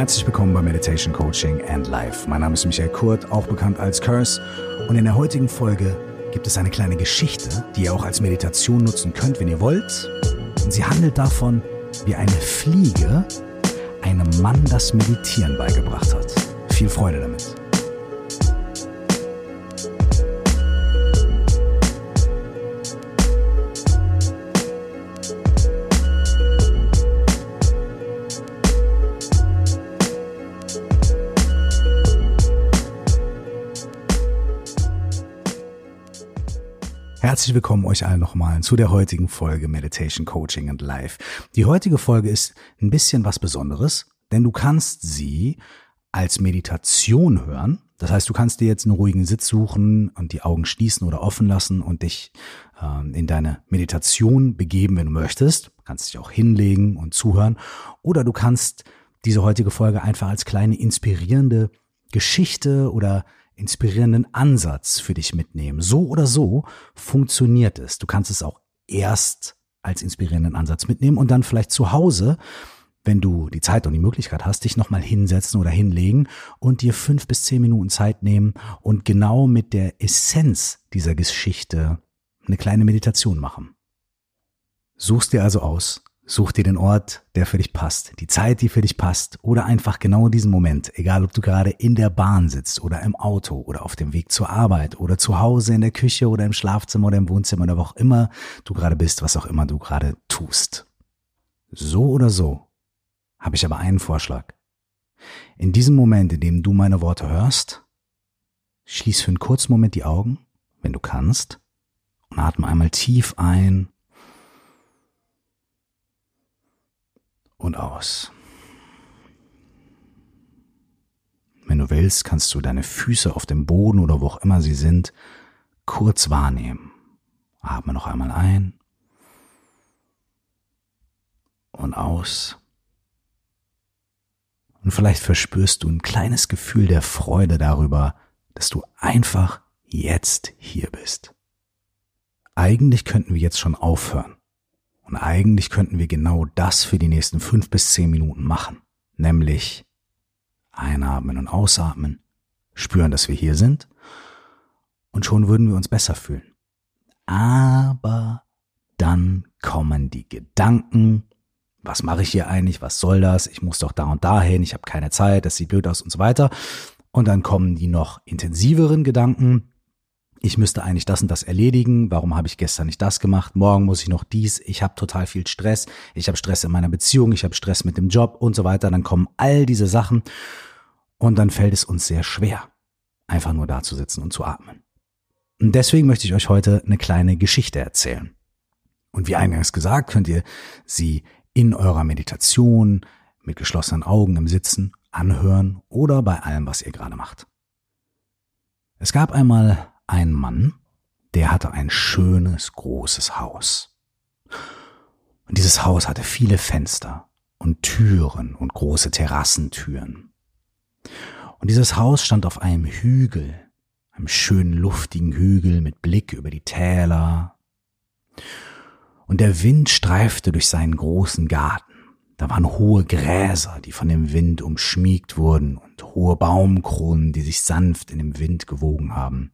Herzlich willkommen bei Meditation Coaching and Life. Mein Name ist Michael Kurt, auch bekannt als Curse. Und in der heutigen Folge gibt es eine kleine Geschichte, die ihr auch als Meditation nutzen könnt, wenn ihr wollt. Und sie handelt davon, wie eine Fliege einem Mann das Meditieren beigebracht hat. Viel Freude damit. Herzlich willkommen euch allen nochmal zu der heutigen Folge Meditation Coaching and Life. Die heutige Folge ist ein bisschen was Besonderes, denn du kannst sie als Meditation hören. Das heißt, du kannst dir jetzt einen ruhigen Sitz suchen und die Augen schließen oder offen lassen und dich äh, in deine Meditation begeben, wenn du möchtest. Du kannst dich auch hinlegen und zuhören. Oder du kannst diese heutige Folge einfach als kleine inspirierende Geschichte oder inspirierenden Ansatz für dich mitnehmen. So oder so funktioniert es. Du kannst es auch erst als inspirierenden Ansatz mitnehmen und dann vielleicht zu Hause, wenn du die Zeit und die Möglichkeit hast, dich nochmal hinsetzen oder hinlegen und dir fünf bis zehn Minuten Zeit nehmen und genau mit der Essenz dieser Geschichte eine kleine Meditation machen. Suchst dir also aus, Such dir den Ort, der für dich passt, die Zeit, die für dich passt oder einfach genau diesen Moment, egal ob du gerade in der Bahn sitzt oder im Auto oder auf dem Weg zur Arbeit oder zu Hause in der Küche oder im Schlafzimmer oder im Wohnzimmer oder wo auch immer du gerade bist, was auch immer du gerade tust. So oder so habe ich aber einen Vorschlag. In diesem Moment, in dem du meine Worte hörst, schließ für einen kurzen Moment die Augen, wenn du kannst, und atme einmal tief ein und aus. Wenn du willst, kannst du deine Füße auf dem Boden oder wo auch immer sie sind, kurz wahrnehmen. Atme noch einmal ein und aus. Und vielleicht verspürst du ein kleines Gefühl der Freude darüber, dass du einfach jetzt hier bist. Eigentlich könnten wir jetzt schon aufhören. Und eigentlich könnten wir genau das für die nächsten fünf bis zehn Minuten machen. Nämlich einatmen und ausatmen, spüren, dass wir hier sind. Und schon würden wir uns besser fühlen. Aber dann kommen die Gedanken, was mache ich hier eigentlich, was soll das, ich muss doch da und da hin, ich habe keine Zeit, das sieht blöd aus und so weiter. Und dann kommen die noch intensiveren Gedanken, ich müsste eigentlich das und das erledigen, warum habe ich gestern nicht das gemacht, morgen muss ich noch dies, ich habe total viel Stress, ich habe Stress in meiner Beziehung, ich habe Stress mit dem Job und so weiter, dann kommen all diese Sachen. Und dann fällt es uns sehr schwer, einfach nur da zu sitzen und zu atmen. Und deswegen möchte ich euch heute eine kleine Geschichte erzählen. Und wie eingangs gesagt, könnt ihr sie in eurer Meditation mit geschlossenen Augen im Sitzen anhören oder bei allem, was ihr gerade macht. Es gab einmal ein Mann, der hatte ein schönes, großes Haus. Und dieses Haus hatte viele Fenster und Türen und große Terrassentüren. Und dieses Haus stand auf einem Hügel, einem schönen luftigen Hügel mit Blick über die Täler. Und der Wind streifte durch seinen großen Garten. Da waren hohe Gräser, die von dem Wind umschmiegt wurden und hohe Baumkronen, die sich sanft in dem Wind gewogen haben.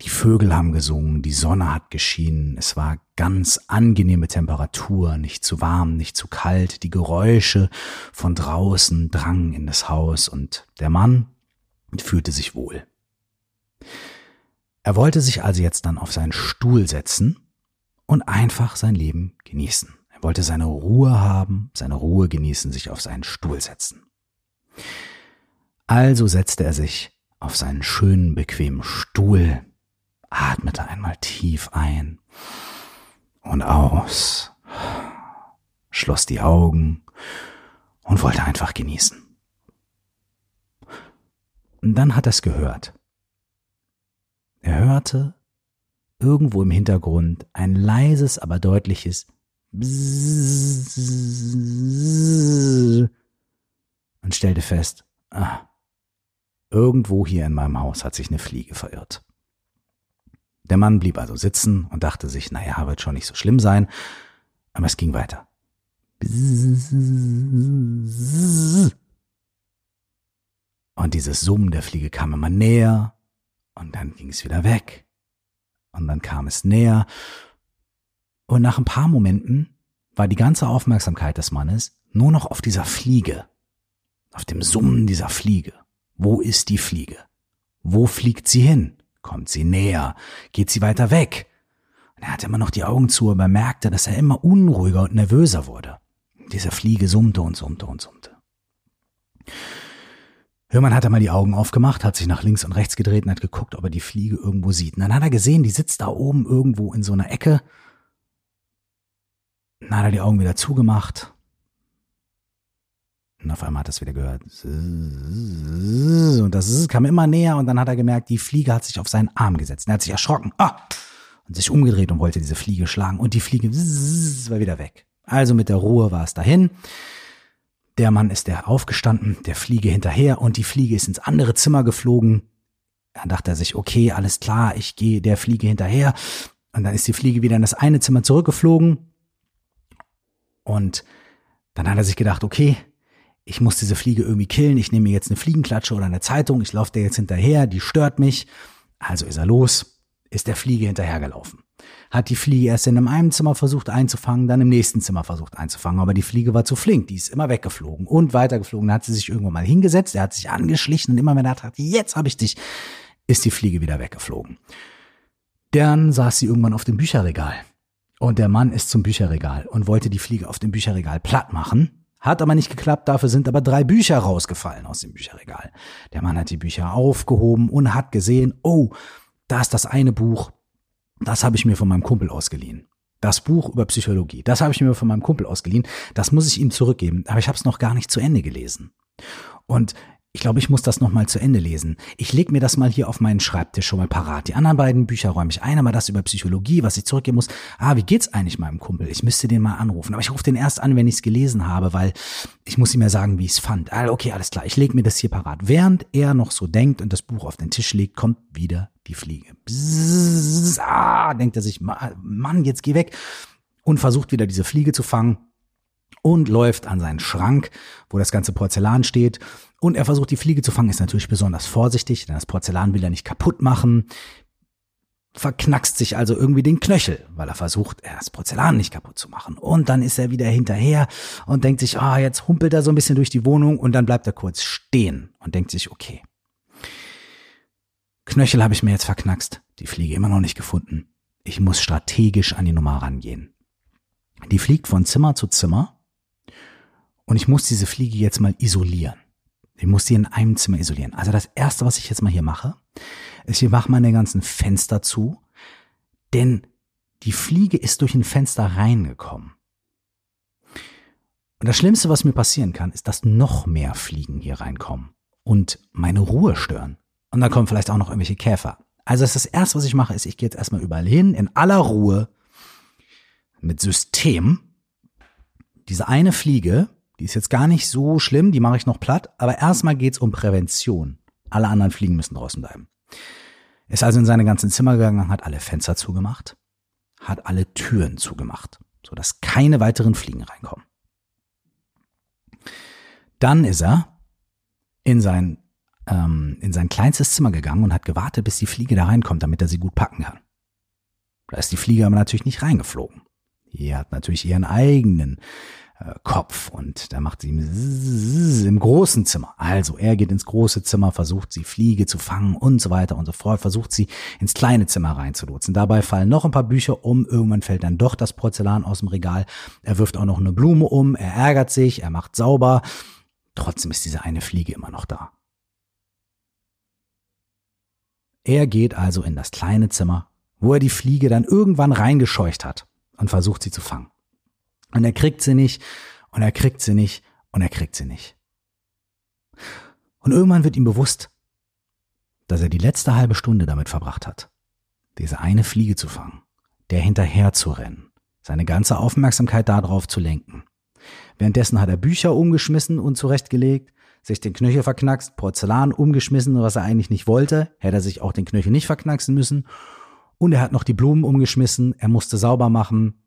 Die Vögel haben gesungen, die Sonne hat geschienen, es war ganz angenehme Temperatur, nicht zu warm, nicht zu kalt, die Geräusche von draußen drangen in das Haus und der Mann fühlte sich wohl. Er wollte sich also jetzt dann auf seinen Stuhl setzen und einfach sein Leben genießen. Er wollte seine Ruhe haben, seine Ruhe genießen, sich auf seinen Stuhl setzen. Also setzte er sich auf seinen schönen, bequemen Stuhl, atmete einmal tief ein und aus, schloss die Augen und wollte einfach genießen. Und dann hat er es gehört. Er hörte irgendwo im Hintergrund ein leises, aber deutliches und stellte fest, ah, irgendwo hier in meinem Haus hat sich eine Fliege verirrt. Der Mann blieb also sitzen und dachte sich, naja, wird schon nicht so schlimm sein, aber es ging weiter. Und dieses Summen der Fliege kam immer näher und dann ging es wieder weg. Und dann kam es näher. Und nach ein paar Momenten war die ganze Aufmerksamkeit des Mannes nur noch auf dieser Fliege, auf dem Summen dieser Fliege. Wo ist die Fliege? Wo fliegt sie hin? Kommt sie näher? Geht sie weiter weg? Und er hatte immer noch die Augen zu, aber merkte, dass er immer unruhiger und nervöser wurde. Diese Fliege summte und summte und summte. Hörmann hat einmal die Augen aufgemacht, hat sich nach links und rechts gedreht und hat geguckt, ob er die Fliege irgendwo sieht. Und dann hat er gesehen, die sitzt da oben irgendwo in so einer Ecke. Dann hat er die Augen wieder zugemacht. Und auf einmal hat er es wieder gehört. Und das kam immer näher und dann hat er gemerkt, die Fliege hat sich auf seinen Arm gesetzt. Und er hat sich erschrocken. Ah! Und sich umgedreht und wollte diese Fliege schlagen. Und die Fliege war wieder weg. Also mit der Ruhe war es dahin. Der Mann ist der aufgestanden, der Fliege hinterher und die Fliege ist ins andere Zimmer geflogen. Dann dachte er sich, okay, alles klar, ich gehe der Fliege hinterher. Und dann ist die Fliege wieder in das eine Zimmer zurückgeflogen. Und dann hat er sich gedacht, okay, ich muss diese Fliege irgendwie killen. Ich nehme mir jetzt eine Fliegenklatsche oder eine Zeitung. Ich laufe der jetzt hinterher, die stört mich. Also ist er los, ist der Fliege hinterhergelaufen hat die Fliege erst in einem Zimmer versucht einzufangen, dann im nächsten Zimmer versucht einzufangen, aber die Fliege war zu flink, die ist immer weggeflogen und weitergeflogen. Dann hat sie sich irgendwann mal hingesetzt, er hat sich angeschlichen und immer wenn er dachte, jetzt habe ich dich, ist die Fliege wieder weggeflogen. Dann saß sie irgendwann auf dem Bücherregal und der Mann ist zum Bücherregal und wollte die Fliege auf dem Bücherregal platt machen. Hat aber nicht geklappt, dafür sind aber drei Bücher rausgefallen aus dem Bücherregal. Der Mann hat die Bücher aufgehoben und hat gesehen, oh, da ist das eine Buch, das habe ich mir von meinem Kumpel ausgeliehen. Das Buch über Psychologie, das habe ich mir von meinem Kumpel ausgeliehen. Das muss ich ihm zurückgeben, aber ich habe es noch gar nicht zu Ende gelesen. Und ich glaube, ich muss das nochmal zu Ende lesen. Ich leg mir das mal hier auf meinen Schreibtisch schon mal parat. Die anderen beiden Bücher räume ich ein, aber das über Psychologie, was ich zurückgeben muss. Ah, wie geht's eigentlich meinem Kumpel? Ich müsste den mal anrufen. Aber ich rufe den erst an, wenn ich es gelesen habe, weil ich muss ihm ja sagen, wie ich es fand. Ah, okay, alles klar. Ich leg mir das hier parat. Während er noch so denkt und das Buch auf den Tisch legt, kommt wieder die Fliege. Bzzz, ah, denkt er sich, Mann, jetzt geh weg. Und versucht wieder diese Fliege zu fangen und läuft an seinen Schrank, wo das ganze Porzellan steht. Und er versucht die Fliege zu fangen, ist natürlich besonders vorsichtig, denn das Porzellan will er nicht kaputt machen. Verknackst sich also irgendwie den Knöchel, weil er versucht, das Porzellan nicht kaputt zu machen. Und dann ist er wieder hinterher und denkt sich, ah, jetzt humpelt er so ein bisschen durch die Wohnung und dann bleibt er kurz stehen und denkt sich, okay. Knöchel habe ich mir jetzt verknackst, die Fliege immer noch nicht gefunden. Ich muss strategisch an die Nummer rangehen. Die fliegt von Zimmer zu Zimmer und ich muss diese Fliege jetzt mal isolieren. Ich muss sie in einem Zimmer isolieren. Also das erste, was ich jetzt mal hier mache, ist, ich mache meine ganzen Fenster zu, denn die Fliege ist durch ein Fenster reingekommen. Und das Schlimmste, was mir passieren kann, ist, dass noch mehr Fliegen hier reinkommen und meine Ruhe stören. Und dann kommen vielleicht auch noch irgendwelche Käfer. Also das, erste, was ich mache, ist, ich gehe jetzt erstmal überall hin, in aller Ruhe, mit System. Diese eine Fliege die ist jetzt gar nicht so schlimm, die mache ich noch platt, aber erstmal geht's um Prävention. Alle anderen Fliegen müssen draußen bleiben. Ist also in seine ganzen Zimmer gegangen, hat alle Fenster zugemacht, hat alle Türen zugemacht, sodass keine weiteren Fliegen reinkommen. Dann ist er in sein, ähm, in sein kleinstes Zimmer gegangen und hat gewartet, bis die Fliege da reinkommt, damit er sie gut packen kann. Da ist die Fliege aber natürlich nicht reingeflogen. Die hat natürlich ihren eigenen Kopf und da macht sie im großen Zimmer. Also er geht ins große Zimmer, versucht sie Fliege zu fangen und so weiter und so fort, versucht sie ins kleine Zimmer reinzulotsen. Dabei fallen noch ein paar Bücher um, irgendwann fällt dann doch das Porzellan aus dem Regal. Er wirft auch noch eine Blume um, er ärgert sich, er macht sauber. Trotzdem ist diese eine Fliege immer noch da. Er geht also in das kleine Zimmer, wo er die Fliege dann irgendwann reingescheucht hat und versucht sie zu fangen. Und er kriegt sie nicht und er kriegt sie nicht und er kriegt sie nicht. Und irgendwann wird ihm bewusst, dass er die letzte halbe Stunde damit verbracht hat, diese eine Fliege zu fangen, der hinterher zu rennen, seine ganze Aufmerksamkeit darauf zu lenken. Währenddessen hat er Bücher umgeschmissen und zurechtgelegt, sich den Knöchel verknackst, Porzellan umgeschmissen, was er eigentlich nicht wollte, hätte er sich auch den Knöchel nicht verknacksen müssen. Und er hat noch die Blumen umgeschmissen, er musste sauber machen,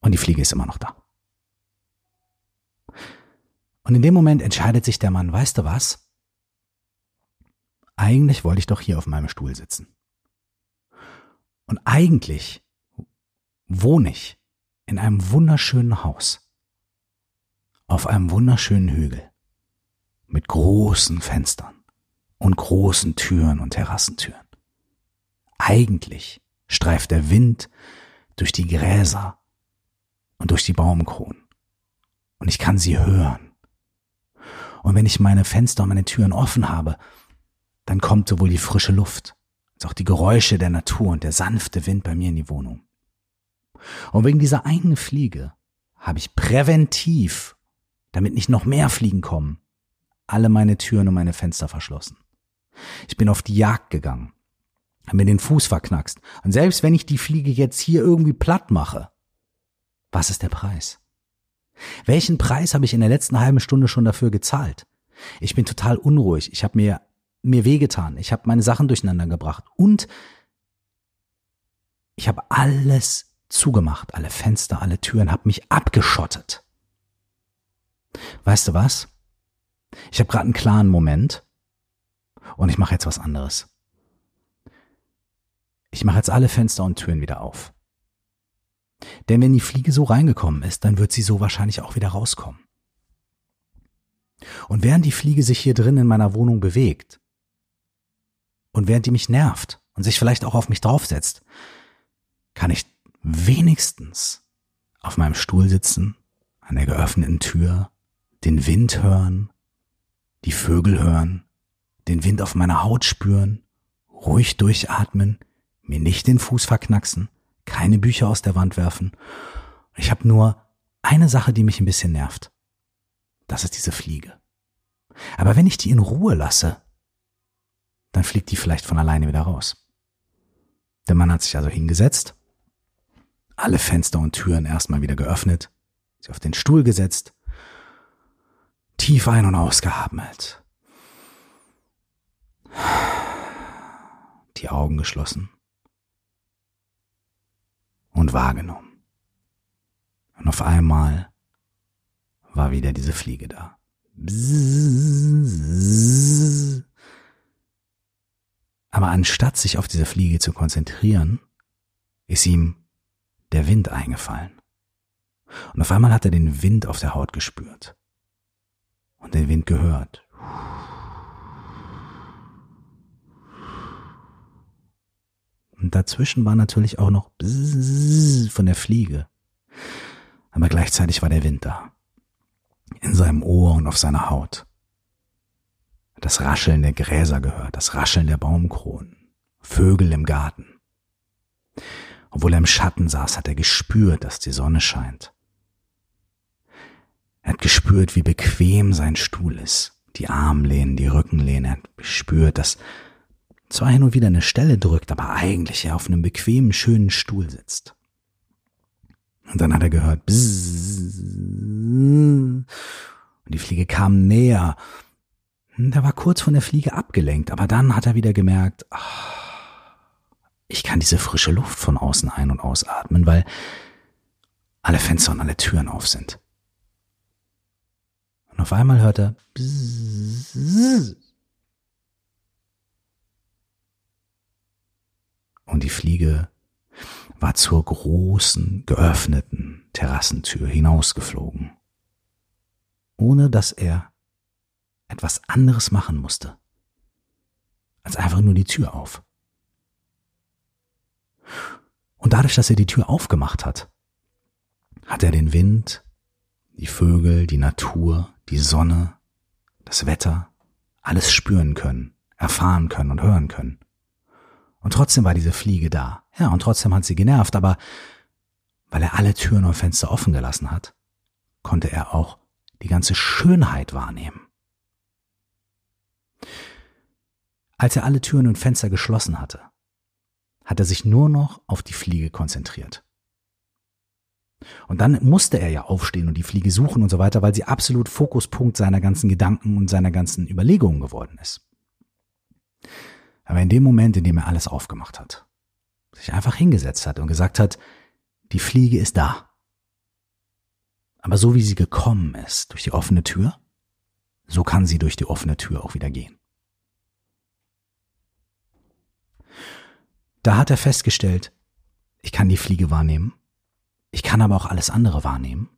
und die Fliege ist immer noch da. Und in dem Moment entscheidet sich der Mann, weißt du was? eigentlich wollte ich doch hier auf meinem Stuhl sitzen. Und eigentlich wohne ich in einem wunderschönen Haus. Auf einem wunderschönen Hügel. Mit großen Fenstern und großen Türen und Terrassentüren. Eigentlich streift der Wind durch die Gräser und durch die Baumkronen. Und ich kann sie hören. Und wenn ich meine Fenster und meine Türen offen habe, dann kommt sowohl die frische Luft als auch die Geräusche der Natur und der sanfte Wind bei mir in die Wohnung. Und wegen dieser einen Fliege habe ich präventiv, damit nicht noch mehr Fliegen kommen, alle meine Türen und meine Fenster verschlossen. Ich bin auf die Jagd gegangen, habe mir den Fuß verknackst. Und selbst wenn ich die Fliege jetzt hier irgendwie platt mache, was ist der Preis? Welchen Preis habe ich in der letzten halben Stunde schon dafür gezahlt? Ich bin total unruhig. Ich habe mir mir wehgetan. Ich habe meine Sachen durcheinander gebracht und ich habe alles zugemacht, alle Fenster, alle Türen, habe mich abgeschottet. Weißt du was? Ich habe gerade einen klaren Moment und ich mache jetzt was anderes. Ich mache jetzt alle Fenster und Türen wieder auf. Denn wenn die Fliege so reingekommen ist, dann wird sie so wahrscheinlich auch wieder rauskommen. Und während die Fliege sich hier drin in meiner Wohnung bewegt und während die mich nervt und sich vielleicht auch auf mich draufsetzt, kann ich wenigstens auf meinem Stuhl sitzen, an der geöffneten Tür, den Wind hören, die Vögel hören, den Wind auf meiner Haut spüren, ruhig durchatmen, mir nicht den Fuß verknacksen, keine Bücher aus der Wand werfen. Ich habe nur eine Sache, die mich ein bisschen nervt. Das ist diese Fliege. Aber wenn ich die in Ruhe lasse, dann fliegt die vielleicht von alleine wieder raus. Der Mann hat sich also hingesetzt, alle Fenster und Türen erstmal wieder geöffnet, sich auf den Stuhl gesetzt, tief ein- und ausgeatmet, die Augen geschlossen und wahrgenommen. Und auf einmal war wieder diese Fliege da. Aber anstatt sich auf diese Fliege zu konzentrieren, ist ihm der Wind eingefallen. Und auf einmal hat er den Wind auf der Haut gespürt und den Wind gehört. Und dazwischen war natürlich auch noch von der Fliege. Aber gleichzeitig war der Wind da. In seinem Ohr und auf seiner Haut. Das Rascheln der Gräser gehört, das Rascheln der Baumkronen, Vögel im Garten. Obwohl er im Schatten saß, hat er gespürt, dass die Sonne scheint. Er hat gespürt, wie bequem sein Stuhl ist. Die Armlehnen, die Rückenlehnen. Er hat gespürt, dass zwar hin und wieder eine Stelle drückt, aber eigentlich er auf einem bequemen, schönen Stuhl sitzt. Und dann hat er gehört, bzzz, und die Fliege kam näher. Er war kurz von der Fliege abgelenkt, aber dann hat er wieder gemerkt, ach, ich kann diese frische Luft von außen ein- und ausatmen, weil alle Fenster und alle Türen auf sind. Und auf einmal hört er bzzz, und die Fliege war zur großen, geöffneten Terrassentür hinausgeflogen, ohne dass er etwas anderes machen musste, als einfach nur die Tür auf. Und dadurch, dass er die Tür aufgemacht hat, hat er den Wind, die Vögel, die Natur, die Sonne, das Wetter, alles spüren können, erfahren können und hören können. Und trotzdem war diese Fliege da. Ja, und trotzdem hat sie genervt, aber weil er alle Türen und Fenster offen gelassen hat, konnte er auch die ganze Schönheit wahrnehmen. Als er alle Türen und Fenster geschlossen hatte, hat er sich nur noch auf die Fliege konzentriert. Und dann musste er ja aufstehen und die Fliege suchen und so weiter, weil sie absolut Fokuspunkt seiner ganzen Gedanken und seiner ganzen Überlegungen geworden ist. Aber in dem Moment, in dem er alles aufgemacht hat, sich einfach hingesetzt hat und gesagt hat, die Fliege ist da. Aber so wie sie gekommen ist durch die offene Tür, so kann sie durch die offene Tür auch wieder gehen. Da hat er festgestellt, ich kann die Fliege wahrnehmen, ich kann aber auch alles andere wahrnehmen.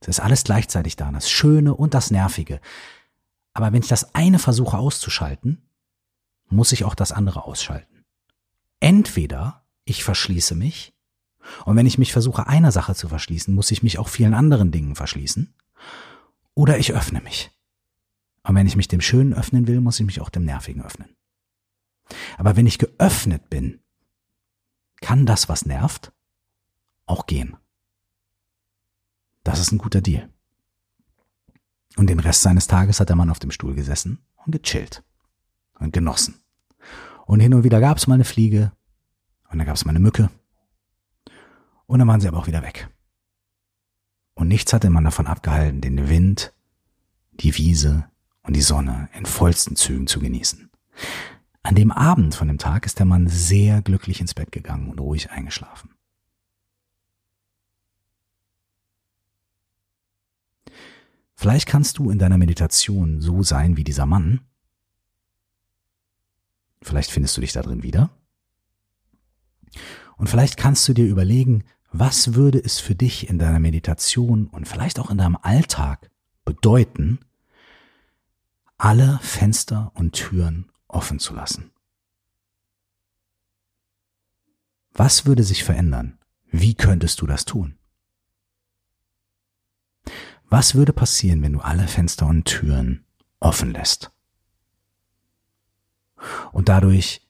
Es ist alles gleichzeitig da, das Schöne und das Nervige. Aber wenn ich das eine versuche auszuschalten, muss ich auch das andere ausschalten. Entweder ich verschließe mich, und wenn ich mich versuche, einer Sache zu verschließen, muss ich mich auch vielen anderen Dingen verschließen, oder ich öffne mich. Und wenn ich mich dem Schönen öffnen will, muss ich mich auch dem Nervigen öffnen. Aber wenn ich geöffnet bin, kann das, was nervt, auch gehen. Das ist ein guter Deal. Und den Rest seines Tages hat der Mann auf dem Stuhl gesessen und gechillt und genossen. Und hin und wieder gab es mal eine Fliege und dann gab es mal eine Mücke und dann waren sie aber auch wieder weg. Und nichts hatte man davon abgehalten, den Wind, die Wiese und die Sonne in vollsten Zügen zu genießen. An dem Abend von dem Tag ist der Mann sehr glücklich ins Bett gegangen und ruhig eingeschlafen. Vielleicht kannst du in deiner Meditation so sein wie dieser Mann. Vielleicht findest du dich da drin wieder. Und vielleicht kannst du dir überlegen, was würde es für dich in deiner Meditation und vielleicht auch in deinem Alltag bedeuten, alle Fenster und Türen offen zu lassen? Was würde sich verändern? Wie könntest du das tun? Was würde passieren, wenn du alle Fenster und Türen offen lässt? Und dadurch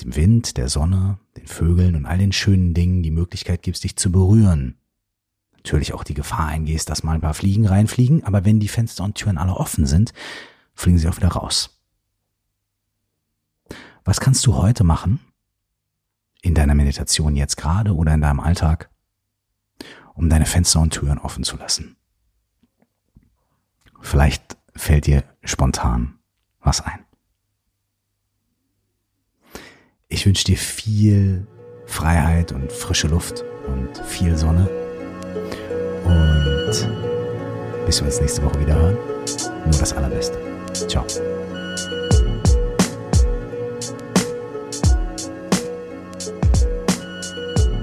dem Wind, der Sonne, den Vögeln und all den schönen Dingen die Möglichkeit gibst, dich zu berühren. Natürlich auch die Gefahr eingehst, dass mal ein paar Fliegen reinfliegen, aber wenn die Fenster und Türen alle offen sind, fliegen sie auch wieder raus. Was kannst du heute machen, in deiner Meditation jetzt gerade oder in deinem Alltag, um deine Fenster und Türen offen zu lassen? Vielleicht fällt dir spontan was ein. Ich wünsche dir viel Freiheit und frische Luft und viel Sonne. Und bis wir uns nächste Woche wieder hören. Nur das Allerbeste. Ciao.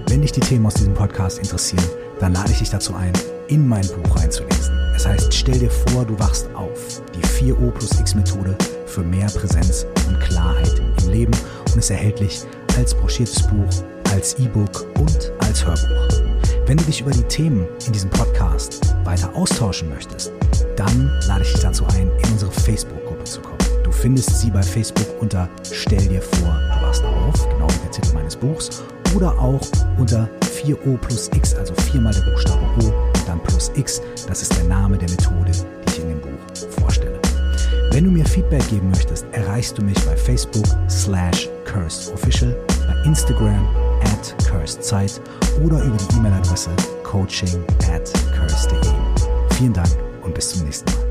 Wenn dich die Themen aus diesem Podcast interessieren, dann lade ich dich dazu ein, in mein Buch reinzulesen. Es heißt, stell dir vor, du wachst auf. Die 4O plus X Methode für mehr Präsenz und Klarheit im Leben ist erhältlich als broschiertes Buch, als E-Book und als Hörbuch. Wenn du dich über die Themen in diesem Podcast weiter austauschen möchtest, dann lade ich dich dazu ein, in unsere Facebook-Gruppe zu kommen. Du findest sie bei Facebook unter Stell dir vor, du wachst auf, genau wie der Titel meines Buchs, oder auch unter 4O plus X, also viermal der Buchstabe O, dann plus X. Das ist der Name der Methode, Wenn du mir Feedback geben möchtest, erreichst du mich bei Facebook slash cursedofficial, bei Instagram at cursedzeit oder über die E-Mail-Adresse coaching at curse.de. Vielen Dank und bis zum nächsten Mal.